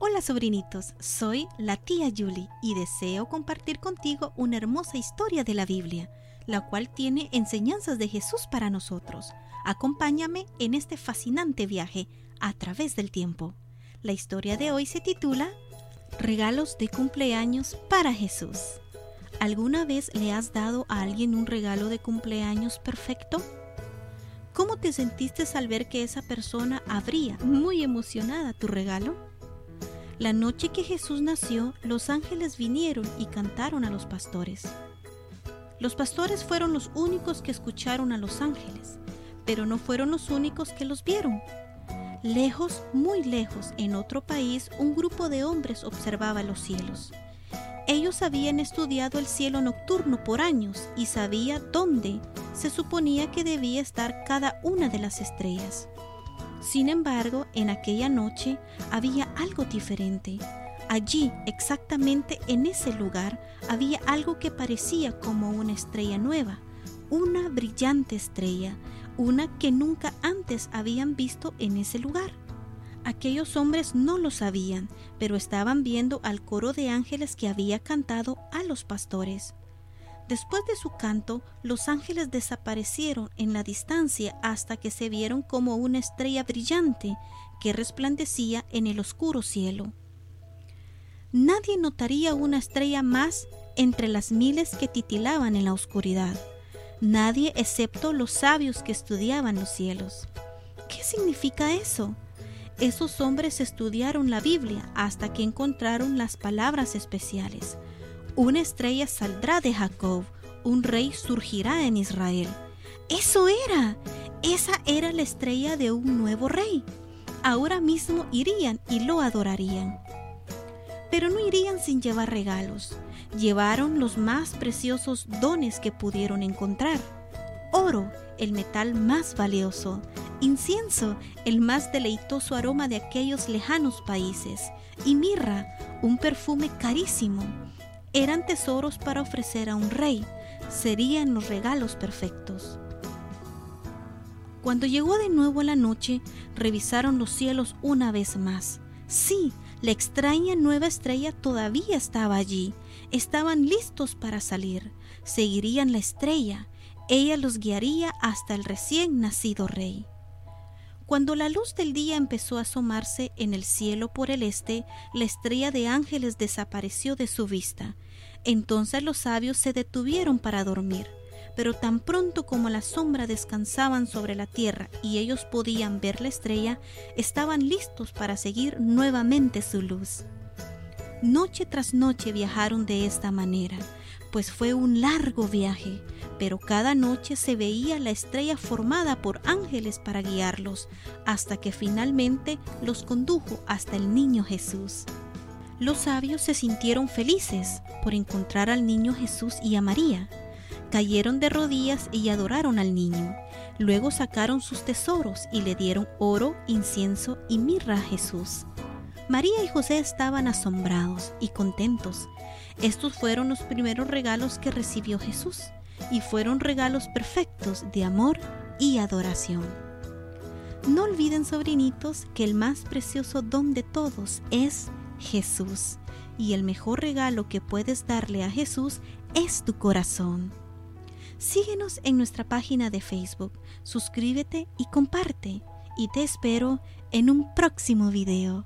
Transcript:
Hola sobrinitos, soy la tía Julie y deseo compartir contigo una hermosa historia de la Biblia, la cual tiene enseñanzas de Jesús para nosotros. Acompáñame en este fascinante viaje a través del tiempo. La historia de hoy se titula Regalos de cumpleaños para Jesús. ¿Alguna vez le has dado a alguien un regalo de cumpleaños perfecto? ¿Cómo te sentiste al ver que esa persona abría muy emocionada tu regalo? La noche que Jesús nació, los ángeles vinieron y cantaron a los pastores. Los pastores fueron los únicos que escucharon a los ángeles, pero no fueron los únicos que los vieron. Lejos, muy lejos, en otro país, un grupo de hombres observaba los cielos. Ellos habían estudiado el cielo nocturno por años y sabía dónde se suponía que debía estar cada una de las estrellas. Sin embargo, en aquella noche había algo diferente. Allí, exactamente en ese lugar, había algo que parecía como una estrella nueva, una brillante estrella, una que nunca antes habían visto en ese lugar. Aquellos hombres no lo sabían, pero estaban viendo al coro de ángeles que había cantado a los pastores. Después de su canto, los ángeles desaparecieron en la distancia hasta que se vieron como una estrella brillante que resplandecía en el oscuro cielo. Nadie notaría una estrella más entre las miles que titilaban en la oscuridad. Nadie excepto los sabios que estudiaban los cielos. ¿Qué significa eso? Esos hombres estudiaron la Biblia hasta que encontraron las palabras especiales. Una estrella saldrá de Jacob, un rey surgirá en Israel. Eso era, esa era la estrella de un nuevo rey. Ahora mismo irían y lo adorarían. Pero no irían sin llevar regalos. Llevaron los más preciosos dones que pudieron encontrar. Oro, el metal más valioso, incienso, el más deleitoso aroma de aquellos lejanos países, y mirra, un perfume carísimo. Eran tesoros para ofrecer a un rey, serían los regalos perfectos. Cuando llegó de nuevo la noche, revisaron los cielos una vez más. Sí, la extraña nueva estrella todavía estaba allí. Estaban listos para salir. Seguirían la estrella. Ella los guiaría hasta el recién nacido rey. Cuando la luz del día empezó a asomarse en el cielo por el este, la estrella de ángeles desapareció de su vista. Entonces los sabios se detuvieron para dormir, pero tan pronto como la sombra descansaban sobre la tierra y ellos podían ver la estrella, estaban listos para seguir nuevamente su luz. Noche tras noche viajaron de esta manera, pues fue un largo viaje pero cada noche se veía la estrella formada por ángeles para guiarlos, hasta que finalmente los condujo hasta el niño Jesús. Los sabios se sintieron felices por encontrar al niño Jesús y a María. Cayeron de rodillas y adoraron al niño. Luego sacaron sus tesoros y le dieron oro, incienso y mirra a Jesús. María y José estaban asombrados y contentos. Estos fueron los primeros regalos que recibió Jesús y fueron regalos perfectos de amor y adoración. No olviden, sobrinitos, que el más precioso don de todos es Jesús, y el mejor regalo que puedes darle a Jesús es tu corazón. Síguenos en nuestra página de Facebook, suscríbete y comparte, y te espero en un próximo video.